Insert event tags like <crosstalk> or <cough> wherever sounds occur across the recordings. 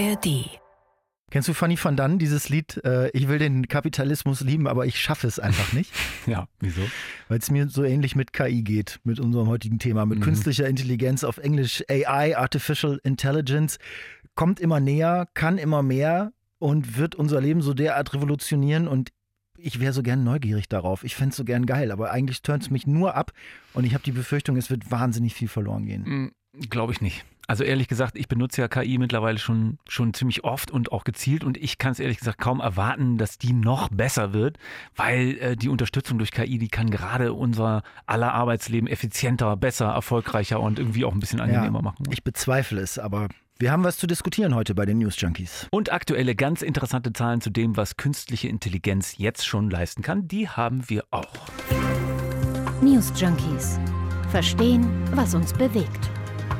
ARD. Kennst du Fanny van Dann, dieses Lied, äh, ich will den Kapitalismus lieben, aber ich schaffe es einfach nicht? <laughs> ja, wieso? Weil es mir so ähnlich mit KI geht, mit unserem heutigen Thema, mit mhm. künstlicher Intelligenz auf Englisch AI, Artificial Intelligence, kommt immer näher, kann immer mehr und wird unser Leben so derart revolutionieren und ich wäre so gern neugierig darauf. Ich fände es so gern geil, aber eigentlich turnt es mich nur ab und ich habe die Befürchtung, es wird wahnsinnig viel verloren gehen. Glaube ich nicht. Also ehrlich gesagt, ich benutze ja KI mittlerweile schon, schon ziemlich oft und auch gezielt und ich kann es ehrlich gesagt kaum erwarten, dass die noch besser wird, weil äh, die Unterstützung durch KI, die kann gerade unser aller Arbeitsleben effizienter, besser, erfolgreicher und irgendwie auch ein bisschen angenehmer ja, machen. Ich bezweifle es, aber wir haben was zu diskutieren heute bei den News Junkies. Und aktuelle ganz interessante Zahlen zu dem, was künstliche Intelligenz jetzt schon leisten kann, die haben wir auch. News Junkies. Verstehen, was uns bewegt.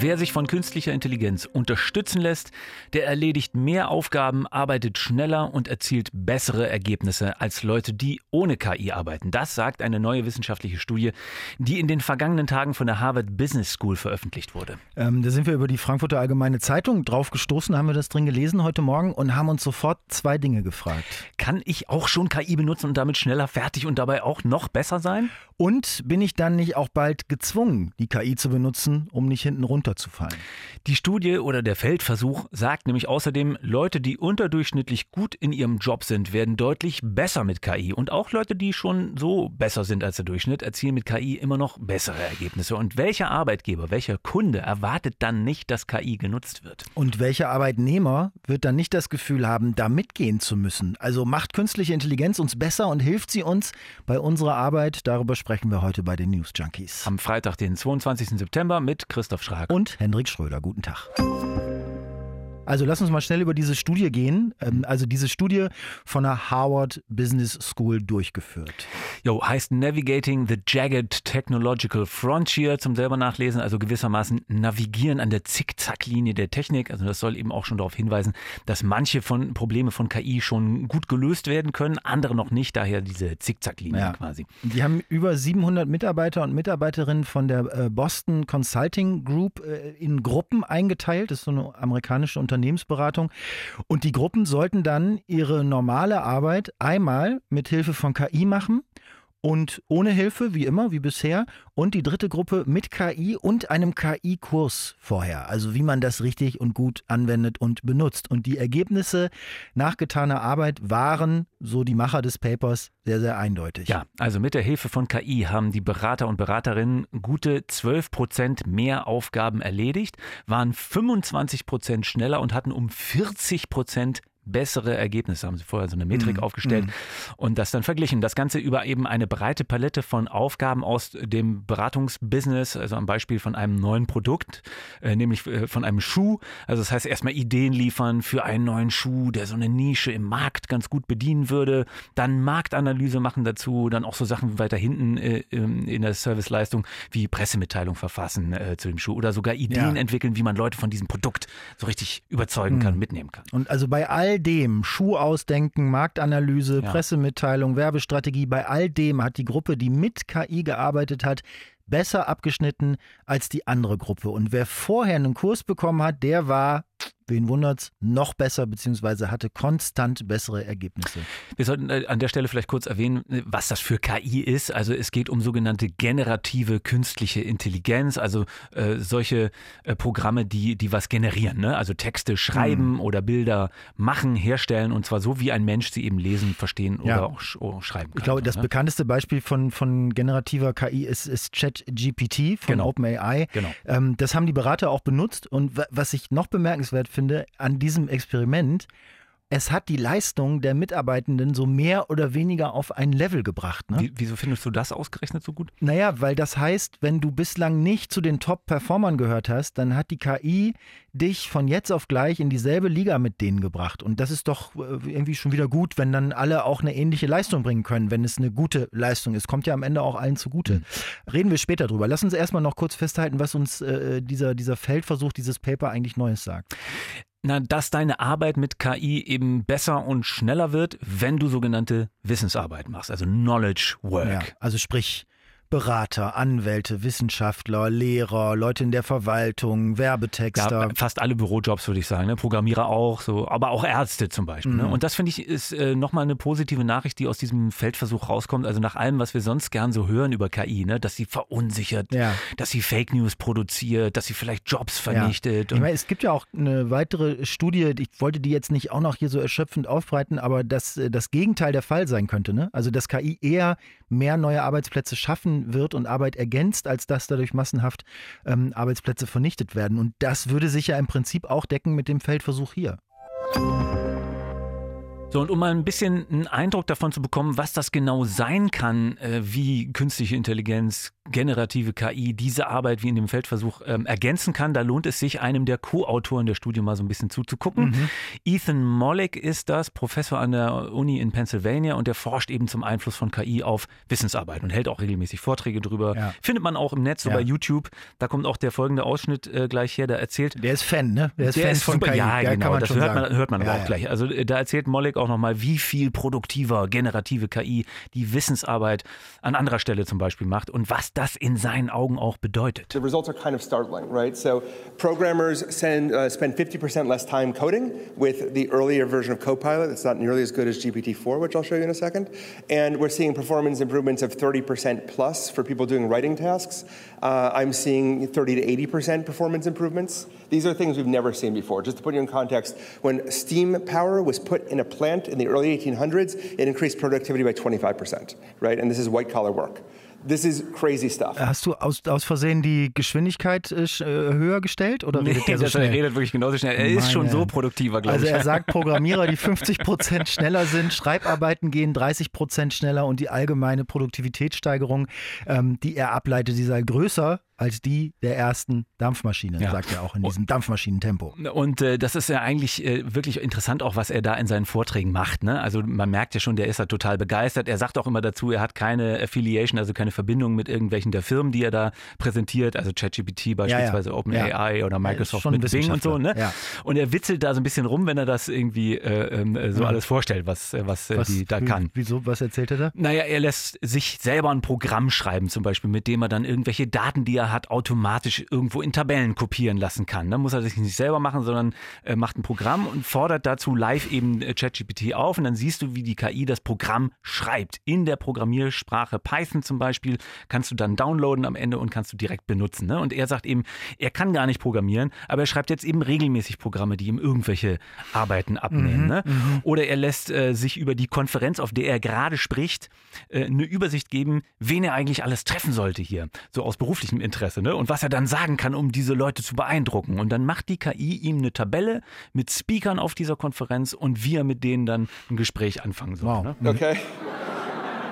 Wer sich von künstlicher Intelligenz unterstützen lässt, der erledigt mehr Aufgaben, arbeitet schneller und erzielt bessere Ergebnisse als Leute, die ohne KI arbeiten. Das sagt eine neue wissenschaftliche Studie, die in den vergangenen Tagen von der Harvard Business School veröffentlicht wurde. Ähm, da sind wir über die Frankfurter Allgemeine Zeitung drauf gestoßen, haben wir das drin gelesen heute Morgen und haben uns sofort zwei Dinge gefragt. Kann ich auch schon KI benutzen und damit schneller fertig und dabei auch noch besser sein? Und bin ich dann nicht auch bald gezwungen, die KI zu benutzen, um nicht hinten runterzufallen? Die Studie oder der Feldversuch sagt nämlich außerdem, Leute, die unterdurchschnittlich gut in ihrem Job sind, werden deutlich besser mit KI. Und auch Leute, die schon so besser sind als der Durchschnitt, erzielen mit KI immer noch bessere Ergebnisse. Und welcher Arbeitgeber, welcher Kunde erwartet dann nicht, dass KI genutzt wird? Und welcher Arbeitnehmer wird dann nicht das Gefühl haben, da mitgehen zu müssen? Also macht künstliche Intelligenz uns besser und hilft sie uns bei unserer Arbeit? Darüber sprechen wir heute bei den News Junkies. Am Freitag, den 22. September mit Christoph Schrag und Hendrik Schröder. Guten Tag. Also lass uns mal schnell über diese Studie gehen. Ähm, also diese Studie von der Harvard Business School durchgeführt. Jo, heißt Navigating the Jagged Technological Frontier zum selber nachlesen, also gewissermaßen navigieren an der Zickzacklinie der Technik. Also das soll eben auch schon darauf hinweisen, dass manche von Probleme von KI schon gut gelöst werden können, andere noch nicht, daher diese Zickzacklinie ja. quasi. Die haben über 700 Mitarbeiter und Mitarbeiterinnen von der äh, Boston Consulting Group äh, in Gruppen eingeteilt. Das ist so eine amerikanische Unternehmen Unternehmensberatung. Und die Gruppen sollten dann ihre normale Arbeit einmal mit Hilfe von KI machen und ohne Hilfe, wie immer, wie bisher. Und die dritte Gruppe mit KI und einem KI-Kurs vorher. Also wie man das richtig und gut anwendet und benutzt. Und die Ergebnisse nach getaner Arbeit waren, so die Macher des Papers, sehr, sehr eindeutig. Ja, also mit der Hilfe von KI haben die Berater und Beraterinnen gute 12 Prozent mehr Aufgaben erledigt, waren 25 Prozent schneller und hatten um 40 Prozent bessere Ergebnisse. Haben sie vorher so eine Metrik mm, aufgestellt mm. und das dann verglichen. Das Ganze über eben eine breite Palette von Aufgaben aus dem Beratungsbusiness, also am Beispiel von einem neuen Produkt, äh, nämlich äh, von einem Schuh. Also das heißt erstmal Ideen liefern für einen neuen Schuh, der so eine Nische im Markt ganz gut bedienen würde. Dann Marktanalyse machen dazu, dann auch so Sachen weiter hinten äh, in der Serviceleistung wie Pressemitteilung verfassen äh, zu dem Schuh oder sogar Ideen ja. entwickeln, wie man Leute von diesem Produkt so richtig überzeugen mm. kann, mitnehmen kann. Und also bei all dem, Schuh ausdenken, Marktanalyse, ja. Pressemitteilung, Werbestrategie, bei all dem hat die Gruppe, die mit KI gearbeitet hat, besser abgeschnitten als die andere Gruppe. Und wer vorher einen Kurs bekommen hat, der war wen wundert's, noch besser beziehungsweise hatte konstant bessere Ergebnisse. Wir sollten äh, an der Stelle vielleicht kurz erwähnen, was das für KI ist. Also es geht um sogenannte generative künstliche Intelligenz, also äh, solche äh, Programme, die, die was generieren, ne? also Texte schreiben mhm. oder Bilder machen, herstellen und zwar so, wie ein Mensch sie eben lesen, verstehen ja. oder auch, sch schreiben kann. Ich glaube, das ne? bekannteste Beispiel von, von generativer KI ist, ist ChatGPT von genau. OpenAI. Genau. Ähm, das haben die Berater auch benutzt und was ich noch bemerkenswert finde, finde an diesem Experiment, es hat die Leistung der Mitarbeitenden so mehr oder weniger auf ein Level gebracht. Ne? wieso findest du das ausgerechnet so gut? Naja, weil das heißt, wenn du bislang nicht zu den Top-Performern gehört hast, dann hat die KI dich von jetzt auf gleich in dieselbe Liga mit denen gebracht. Und das ist doch äh, irgendwie schon wieder gut, wenn dann alle auch eine ähnliche Leistung bringen können, wenn es eine gute Leistung ist. Kommt ja am Ende auch allen zugute. Mhm. Reden wir später drüber. Lass uns erstmal noch kurz festhalten, was uns äh, dieser, dieser Feldversuch, dieses Paper eigentlich Neues sagt. Na, dass deine Arbeit mit KI eben besser und schneller wird, wenn du sogenannte Wissensarbeit machst, also Knowledge Work. Ja, also sprich Berater, Anwälte, Wissenschaftler, Lehrer, Leute in der Verwaltung, Werbetexter. Ja, fast alle Bürojobs würde ich sagen, ne? Programmierer auch, so, aber auch Ärzte zum Beispiel. Ne? Mhm. Und das finde ich ist äh, nochmal eine positive Nachricht, die aus diesem Feldversuch rauskommt. Also nach allem, was wir sonst gern so hören über KI, ne? dass sie verunsichert, Ja. dass sie Fake News produziert, dass sie vielleicht Jobs vernichtet. Ja. Ich meine, es gibt ja auch eine weitere Studie, ich wollte die jetzt nicht auch noch hier so erschöpfend aufbreiten, aber dass äh, das Gegenteil der Fall sein könnte. Ne? Also, dass KI eher mehr neue Arbeitsplätze schaffen wird und Arbeit ergänzt, als dass dadurch massenhaft ähm, Arbeitsplätze vernichtet werden. Und das würde sich ja im Prinzip auch decken mit dem Feldversuch hier. So, und um mal ein bisschen einen Eindruck davon zu bekommen, was das genau sein kann, äh, wie künstliche Intelligenz, generative KI diese Arbeit wie in dem Feldversuch ähm, ergänzen kann, da lohnt es sich, einem der Co-Autoren der Studie mal so ein bisschen zuzugucken. Mhm. Ethan Mollick ist das, Professor an der Uni in Pennsylvania und der forscht eben zum Einfluss von KI auf Wissensarbeit und hält auch regelmäßig Vorträge drüber. Ja. Findet man auch im Netz, so Ja. bei YouTube. Da kommt auch der folgende Ausschnitt äh, gleich her, der erzählt, Der ist Fan, ne? Der ist der Fan ist von super, KI. ja, genau, das hört man, hört man aber Ja, auch ja. gleich. Also äh, da erzählt Mollick auch nochmal, wie viel produktiver generative KI die Wissensarbeit an anderer Stelle zum Beispiel macht und was das in seinen Augen auch bedeutet. The results are kind of startling, right? So programmers send, uh, spend 50% less time coding with the earlier version of Copilot. It's not nearly as good as GPT-4, which I'll show you in a second. And we're seeing performance improvements of 30% plus for people doing writing tasks. Uh, I'm seeing 30 to 80% performance improvements. These are things we've never seen before. Just to put you in context, when steam power was put in a plant in the early 1800s, it increased productivity by 25%, right? And this is white collar work. This is crazy stuff. Hast du aus, aus Versehen die Geschwindigkeit äh, äh, höher gestellt oder redet der so das- er schnell? redet wirklich genauso schnell. Er ist schon Meine- so produktiver, glaube Also ich. er sagt <laughs> Programmierer, die 50 Prozent schneller sind, Schreibarbeiten gehen 30 Prozent schneller und die allgemeine Produktivitätssteigerung, ähm, die er ableitet, die sei größer als die der ersten Dampfmaschine, Ja. sagt er auch in diesem Dampfmaschinentempo. Und äh, das ist ja eigentlich äh, wirklich interessant, auch was er da in seinen Vorträgen macht. Ne? Also man merkt ja schon, der ist da total begeistert. Er sagt auch immer dazu, er hat keine Affiliation, also keine Verbindung mit irgendwelchen der Firmen, die er da präsentiert, also ChatGPT beispielsweise, ja. OpenAI Ja. oder Er ist Microsoft mit Bing und so. Ne? Und er witzelt da so ein bisschen rum, wenn er das irgendwie äh, ähm, äh, so alles vorstellt, was, äh, was, äh, die da wie- kann. Wieso, was erzählt er da? Naja, er lässt sich selber ein Programm schreiben, zum Beispiel, mit dem er dann irgendwelche Daten, die er hat, automatisch irgendwo in Tabellen kopieren lassen kann. Da muss er sich nicht selber machen, sondern äh, macht ein Programm und fordert dazu live eben äh, ChatGPT auf und dann siehst du, wie die KI das Programm schreibt. In der Programmiersprache Python zum Beispiel kannst du dann downloaden am Ende und kannst du direkt benutzen. Ne? Und er sagt eben, er kann gar nicht programmieren, aber er schreibt jetzt eben regelmäßig Programme, die ihm irgendwelche Arbeiten abnehmen. ne? Oder er lässt äh, sich über die Konferenz, auf der er gerade spricht, äh, eine Übersicht geben, wen er eigentlich alles treffen sollte hier, so aus beruflichem Interesse, ne? Und was er dann sagen kann, um diese Leute zu beeindrucken. Und dann macht die KI ihm eine Tabelle mit Speakern auf dieser Konferenz und wie er mit denen dann ein Gespräch anfangen soll. Wow. Ne? Okay.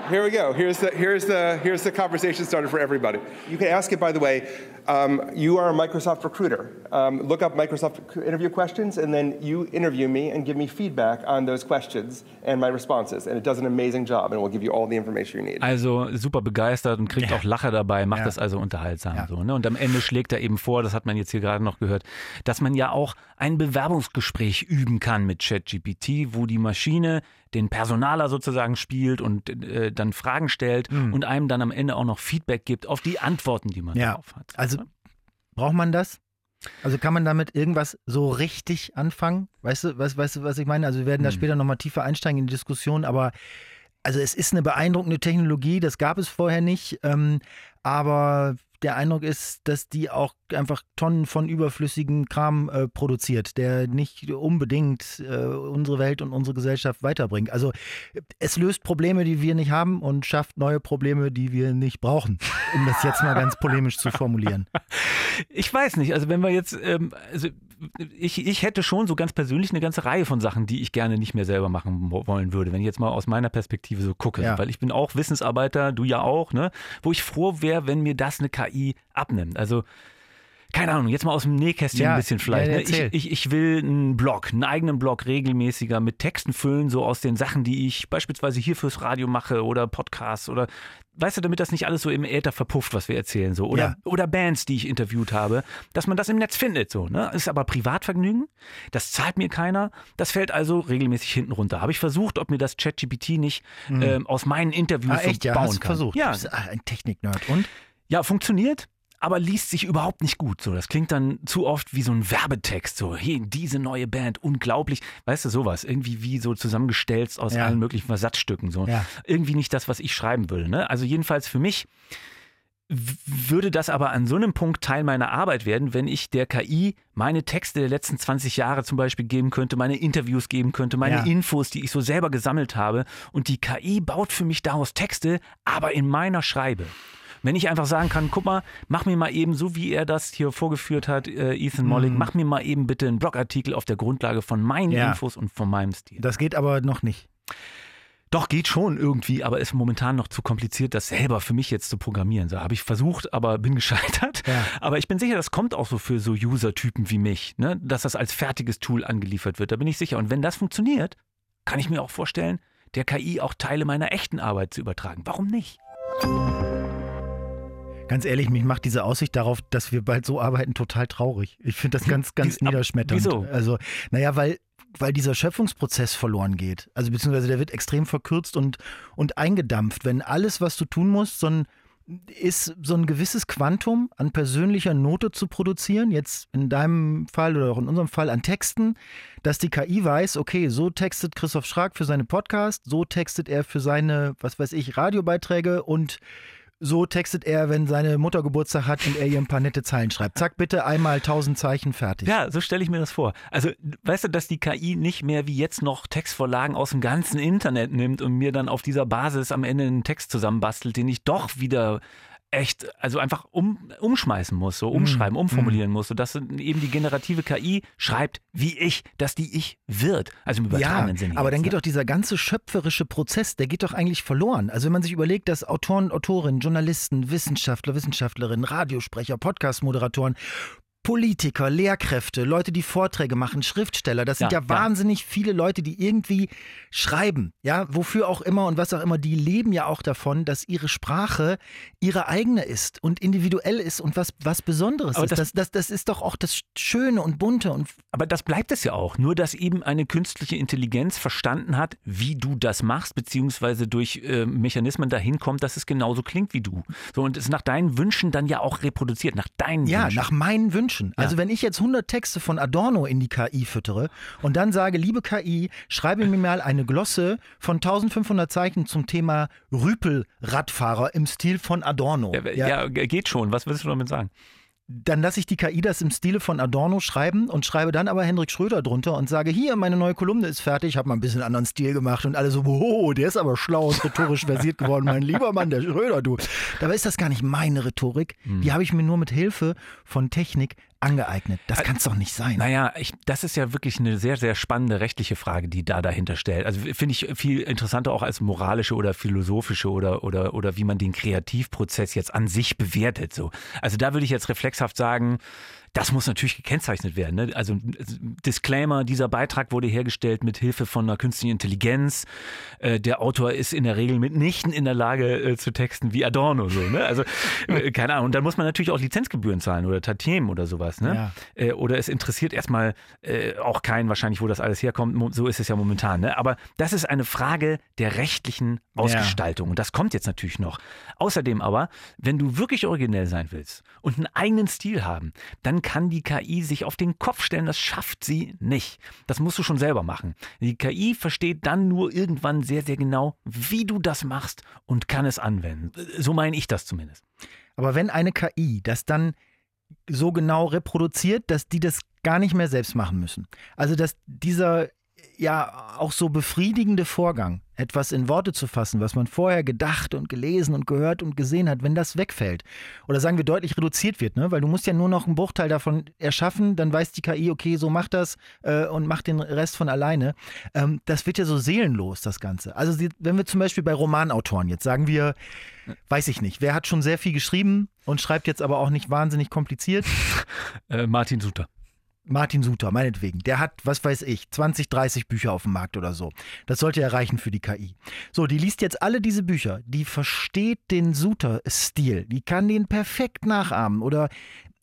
Here we go. Here's the, here's, the, here's the conversation starter for everybody. You can ask it, by the way. Um, you are a Microsoft recruiter. Um, look up Microsoft interview questions, and then you interview me and give me feedback on those questions and my responses. And it does an amazing job, and it will give you all the information you need. Also super begeistert und kriegt Ja. auch Lacher dabei, macht Ja. das also unterhaltsam. Ja. So, ne? Und am Ende schlägt er eben vor, das hat man jetzt hier gerade noch gehört, dass man ja auch ein Bewerbungsgespräch üben kann mit ChatGPT, wo die Maschine den Personaler sozusagen spielt und äh, dann Fragen stellt Mhm. und einem dann am Ende auch noch Feedback gibt auf die Antworten, die man Ja. darauf hat. Also braucht man das? Also kann man damit irgendwas so richtig anfangen? Weißt du, weißt, weißt du, was ich meine? Also wir werden da Hm. später nochmal tiefer einsteigen in die Diskussion, aber also es ist eine beeindruckende Technologie, das gab es vorher nicht, ähm, aber der Eindruck ist, dass die auch einfach Tonnen von überflüssigen Kram äh, produziert, der nicht unbedingt äh, unsere Welt und unsere Gesellschaft weiterbringt. Also es löst Probleme, die wir nicht haben und schafft neue Probleme, die wir nicht brauchen, um das jetzt mal ganz polemisch zu formulieren. <laughs> Ich weiß nicht, also wenn wir jetzt, ähm, also ich, ich hätte schon so ganz persönlich eine ganze Reihe von Sachen, die ich gerne nicht mehr selber machen wo- wollen würde, wenn ich jetzt mal aus meiner Perspektive so gucke. Ja. Weil ich bin auch Wissensarbeiter, du ja auch, ne? Wo ich froh wäre, wenn mir das eine KI abnimmt. Also keine Ahnung, jetzt mal aus dem Nähkästchen Ja, ein bisschen vielleicht. ja, ne? ich, ich, ich will einen Blog, einen eigenen Blog regelmäßiger mit Texten füllen, so aus den Sachen, die ich beispielsweise hier fürs Radio mache oder Podcasts oder weißt du, damit das nicht alles so im Äther verpufft, was wir erzählen, so. Oder, Ja. oder Bands, die ich interviewt habe, dass man das im Netz findet, so. Ne? Ist aber Privatvergnügen, das zahlt mir keiner, das fällt also regelmäßig hinten runter. Habe ich versucht, ob mir das ChatGPT nicht ähm, aus meinen Interviews Ah, echt, so ja, bauen hast kann. versucht. Ja, bist ein Technik-Nerd. Und? ja, funktioniert, aber liest sich überhaupt nicht gut. So, das klingt dann zu oft wie so ein Werbetext. So, hey, diese neue Band, unglaublich. Weißt du, sowas. Irgendwie wie so zusammengestellt aus Ja. allen möglichen Versatzstücken. So. Ja. Irgendwie nicht das, was ich schreiben will. Ne? Also jedenfalls für mich würde das aber an so einem Punkt Teil meiner Arbeit werden, wenn ich der KI meine Texte der letzten 20 Jahre zum Beispiel geben könnte, meine Interviews geben könnte, meine Ja. Infos, die ich so selber gesammelt habe. Und die KI baut für mich daraus Texte, aber in meiner Schreibe. Wenn ich einfach sagen kann, guck mal, mach mir mal eben, so wie er das hier vorgeführt hat, äh, Ethan Mollick, mach mir mal eben bitte einen Blogartikel auf der Grundlage von meinen Ja. Infos und von meinem Stil. Das geht aber noch nicht. Doch, geht schon irgendwie, aber ist momentan noch zu kompliziert, das selber für mich jetzt zu programmieren. So habe ich versucht, aber bin <laughs> gescheitert. Ja. Aber ich bin sicher, das kommt auch so für so User-Typen wie mich, ne? dass das als fertiges Tool angeliefert wird. Da bin ich sicher. Und wenn das funktioniert, kann ich mir auch vorstellen, der KI auch Teile meiner echten Arbeit zu übertragen. Warum nicht? Ganz ehrlich, mich macht diese Aussicht darauf, dass wir bald so arbeiten, total traurig. Ich finde das ganz, ganz ab- niederschmetternd. wieso? Also, naja, weil, weil dieser Schöpfungsprozess verloren geht. Also, beziehungsweise der wird extrem verkürzt und, und eingedampft. Wenn alles, was du tun musst, so ein, ist so ein gewisses Quantum an persönlicher Note zu produzieren, jetzt in deinem Fall oder auch in unserem Fall an Texten, dass die KI weiß, okay, so textet Christoph Schrag für seine Podcast, so textet er für seine, was weiß ich, Radiobeiträge und so textet er, wenn seine Mutter Geburtstag hat und er ihr ein paar nette Zeilen schreibt. Zack, bitte einmal tausend Zeichen fertig. Ja, so stelle ich mir das vor. Also, weißt du, dass die KI nicht mehr wie jetzt noch Textvorlagen aus dem ganzen Internet nimmt und mir dann auf dieser Basis am Ende einen Text zusammenbastelt, den ich doch wieder echt, also einfach um, umschmeißen muss, so umschreiben, umformulieren muss, sodass eben die generative KI schreibt, wie ich, dass die ich wird. Also im Ja, übertragenen Sinne. aber jetzt, dann geht ne? doch dieser ganze schöpferische Prozess, der geht doch eigentlich verloren. Also wenn man sich überlegt, dass Autoren, Autorinnen, Journalisten, Wissenschaftler, Wissenschaftlerinnen, Radiosprecher, Podcast-Moderatoren, Politiker, Lehrkräfte, Leute, die Vorträge machen, Schriftsteller, das sind Ja, ja, ja. wahnsinnig viele Leute, die irgendwie schreiben, ja, wofür auch immer und was auch immer, die leben ja auch davon, dass ihre Sprache ihre eigene ist und individuell ist und was, was Besonderes Aber ist. das- Das, das, das ist doch auch das Schöne und Bunte und Aber das bleibt es ja auch. Nur, dass eben eine künstliche Intelligenz verstanden hat, wie du das machst, beziehungsweise durch äh, Mechanismen dahin kommt, dass es genauso klingt wie du. So, und es nach deinen Wünschen dann ja auch reproduziert, nach deinen Ja, Wünschen. nach meinen Wünschen. Also wenn ich jetzt 100 Texte von Adorno in die KI füttere und dann sage, liebe KI, schreibe mir mal eine Glosse von 1500 Zeichen zum Thema Rüpel-Radfahrer im Stil von Adorno. ja, ja, geht schon. Was willst du damit sagen? Dann lasse ich die KI das im Stile von Adorno schreiben und schreibe dann aber Hendrik Schröder drunter und sage, hier, meine neue Kolumne ist fertig, habe mal ein bisschen anderen Stil gemacht und alle so, wow, der ist aber schlau und rhetorisch versiert geworden, mein lieber Mann, der Schröder, du. Dabei ist das gar nicht meine Rhetorik, Hm. die habe ich mir nur mit Hilfe von Technik angeeignet. Das kann es doch nicht sein. Naja, ich, das ist ja wirklich eine sehr, sehr spannende rechtliche Frage, die da dahinter stellt. Also finde ich viel interessanter auch als moralische oder philosophische oder, oder, oder wie man den Kreativprozess jetzt an sich bewertet. So. Also da würde ich jetzt reflexhaft sagen, das muss natürlich gekennzeichnet werden. Ne? Also Disclaimer, dieser Beitrag wurde hergestellt mit Hilfe von einer künstlichen Intelligenz. Äh, der Autor ist in der Regel mitnichten in der Lage äh, zu texten wie Adorno. So, ne? Also <laughs> äh, keine Ahnung. Und dann muss man natürlich auch Lizenzgebühren zahlen oder Tantiemen oder sowas. Ne? Ja. Äh, oder es interessiert erstmal äh, auch keinen wahrscheinlich, wo das alles herkommt. So ist es ja momentan. Ne? Aber das ist eine Frage der rechtlichen Ausgestaltung. Und das kommt jetzt natürlich noch. Außerdem aber, wenn du wirklich originell sein willst und einen eigenen Stil haben, dann kann die KI sich auf den Kopf stellen. Das schafft sie nicht. Das musst du schon selber machen. Die KI versteht dann nur irgendwann sehr, sehr genau, wie du das machst und kann es anwenden. So meine ich das zumindest. Aber wenn eine KI das dann so genau reproduziert, dass die das gar nicht mehr selbst machen müssen. Also dass dieser ja auch so befriedigende Vorgang, etwas in Worte zu fassen, was man vorher gedacht und gelesen und gehört und gesehen hat, wenn das wegfällt oder sagen wir deutlich reduziert wird, ne? weil du musst ja nur noch einen Bruchteil davon erschaffen, dann weiß die KI, okay, so macht das äh, und macht den Rest von alleine. Ähm, das wird ja so seelenlos, das Ganze. Also wenn wir zum Beispiel bei Romanautoren jetzt sagen wir, weiß ich nicht, wer hat schon sehr viel geschrieben und schreibt jetzt aber auch nicht wahnsinnig kompliziert? <laughs> Äh, Martin Suter. Martin Suter, meinetwegen, der hat, was weiß ich, 20, 30 Bücher auf dem Markt oder so. Das sollte ja reichen für die KI. So, die liest jetzt alle diese Bücher, die versteht den Suter-Stil, die kann den perfekt nachahmen oder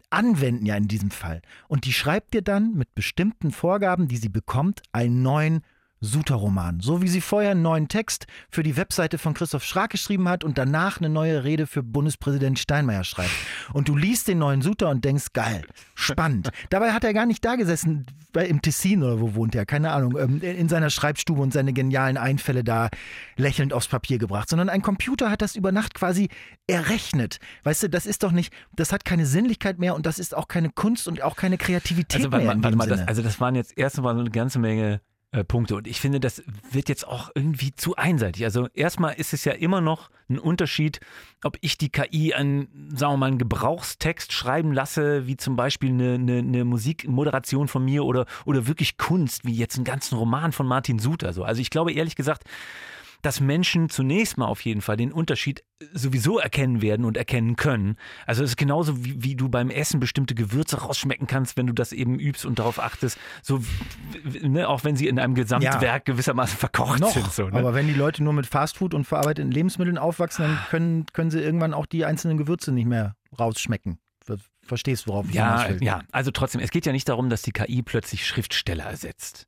anwenden ja in diesem Fall. Und die schreibt dir dann mit bestimmten Vorgaben, die sie bekommt, einen neuen Suter-Roman. So wie sie vorher einen neuen Text für die Webseite von Christoph Schrag geschrieben hat und danach eine neue Rede für Bundespräsident Steinmeier schreibt. Und du liest den neuen Suter und denkst, geil, spannend. <laughs> Dabei hat er gar nicht da gesessen, im Tessin oder wo wohnt er, keine Ahnung, ähm, in seiner Schreibstube und seine genialen Einfälle da lächelnd aufs Papier gebracht, sondern ein Computer hat das über Nacht quasi errechnet. Weißt du, das ist doch nicht, das hat keine Sinnlichkeit mehr und das ist auch keine Kunst und auch keine Kreativität also, mehr. Warte, warte mal, das, also das waren jetzt erstmal so eine ganze Menge äh, Punkte. Und ich finde, das wird jetzt auch irgendwie zu einseitig. Also erstmal ist es ja immer noch ein Unterschied, ob ich die KI einen, sagen wir mal, einen Gebrauchstext schreiben lasse, wie zum Beispiel eine, eine, eine Musikmoderation von mir oder, oder wirklich Kunst, wie jetzt einen ganzen Roman von Martin Suter. So. Also ich glaube ehrlich gesagt, dass Menschen zunächst mal auf jeden Fall den Unterschied sowieso erkennen werden und erkennen können. Also es ist genauso wie, wie du beim Essen bestimmte Gewürze rausschmecken kannst, wenn du das eben übst und darauf achtest, so ne, auch wenn sie in einem Gesamtwerk ja. gewissermaßen verkocht Noch, sind. So, ne? Aber wenn die Leute nur mit Fastfood und verarbeiteten Lebensmitteln aufwachsen, dann können, können sie irgendwann auch die einzelnen Gewürze nicht mehr rausschmecken. Verstehst, worauf ich ja, Ja, also trotzdem, es geht ja nicht darum, dass die KI plötzlich Schriftsteller ersetzt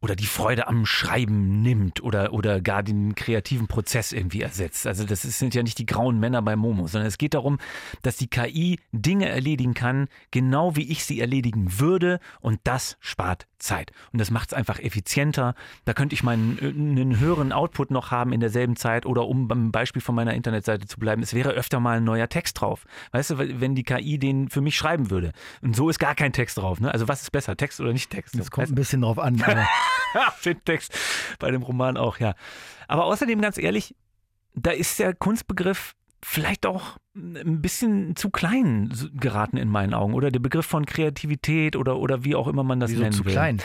oder die Freude am Schreiben nimmt oder, oder gar den kreativen Prozess irgendwie ersetzt. Also das sind ja nicht die grauen Männer bei Momo, sondern es geht darum, dass die KI Dinge erledigen kann, genau wie ich sie erledigen würde und das spart Zeit. Und das macht es einfach effizienter. Da könnte ich meinen einen höheren Output noch haben in derselben Zeit oder um beim Beispiel von meiner Internetseite zu bleiben, es wäre öfter mal ein neuer Text drauf. Weißt du, wenn die KI den für mich schreiben würde. Und so ist gar kein Text drauf. Ne? Also was ist besser, Text oder nicht Text? Das kommt ein bisschen drauf an. <laughs> den Text bei dem Roman auch, ja. Aber außerdem, ganz ehrlich, da ist der Kunstbegriff vielleicht auch ein bisschen zu klein geraten in meinen Augen. Oder der Begriff von Kreativität oder, oder wie auch immer man das Wieso nennen zu will. klein?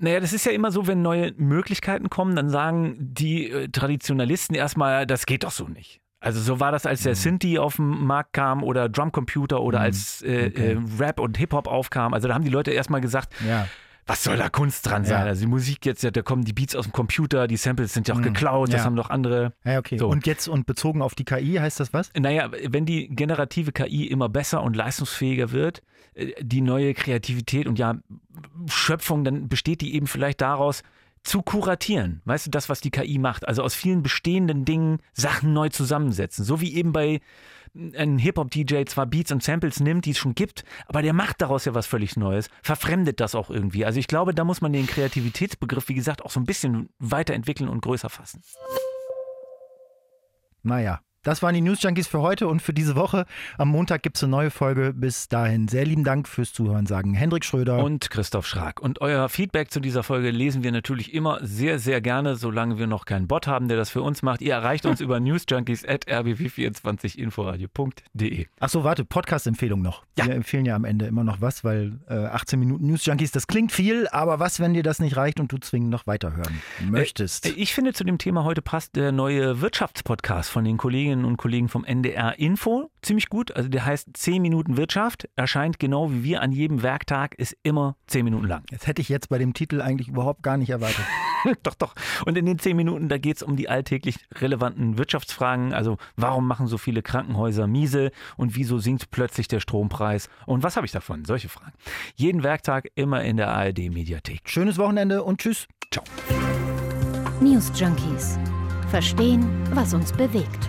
Naja, das ist ja immer so, wenn neue Möglichkeiten kommen, dann sagen die äh, Traditionalisten erstmal, das geht doch so nicht. Also so war das, als der mhm. Synthi auf den Markt kam oder Drumcomputer oder mhm. als äh, okay. äh, Rap und Hip-Hop aufkam. Also da haben die Leute erstmal gesagt, ja was soll da Kunst dran sein? Ja. Also die Musik jetzt, da kommen die Beats aus dem Computer, die Samples sind ja auch mhm. geklaut, das ja. haben doch andere. Ja, okay. So. Und jetzt und bezogen auf die KI heißt das was? Naja, wenn die generative KI immer besser und leistungsfähiger wird, äh, die neue Kreativität und ja Schöpfung, dann besteht die eben vielleicht daraus, zu kuratieren. Weißt du, das, was die KI macht? Also aus vielen bestehenden Dingen Sachen neu zusammensetzen. So wie eben bei ein Hip-Hop-DJ zwar Beats und Samples nimmt, die es schon gibt, aber der macht daraus ja was völlig Neues, verfremdet das auch irgendwie. Also ich glaube, da muss man den Kreativitätsbegriff, wie gesagt, auch so ein bisschen weiterentwickeln und größer fassen. Naja, das waren die News Junkies für heute und für diese Woche. Am Montag gibt es eine neue Folge. Bis dahin sehr lieben Dank fürs Zuhören, sagen Hendrik Schröder und Christoph Schrag. Und euer Feedback zu dieser Folge lesen wir natürlich immer sehr, sehr gerne, solange wir noch keinen Bot haben, der das für uns macht. Ihr erreicht uns <laughs> über newsjunkies.rbw24info.de. Achso, warte, Podcast-Empfehlung noch. Ja. Wir empfehlen ja am Ende immer noch was, weil äh, 18 Minuten News Junkies, das klingt viel, aber was, wenn dir das nicht reicht und du zwingend noch weiterhören möchtest? Äh, ich finde, zu dem Thema heute passt der neue Wirtschaftspodcast von den Kollegen Kolleginnen und Kollegen vom NDR Info ziemlich gut. Also der heißt 10 Minuten Wirtschaft, erscheint genau wie wir an jedem Werktag, ist immer 10 Minuten lang. Das hätte ich jetzt bei dem Titel eigentlich überhaupt gar nicht erwartet. <laughs> doch, doch. Und in den 10 Minuten, da geht es um die alltäglich relevanten Wirtschaftsfragen. Also warum machen so viele Krankenhäuser miese und wieso sinkt plötzlich der Strompreis? Und was habe ich davon? Solche Fragen. Jeden Werktag immer in der ARD Mediathek. Schönes Wochenende und tschüss. Ciao. News Junkies. Verstehen, was uns bewegt.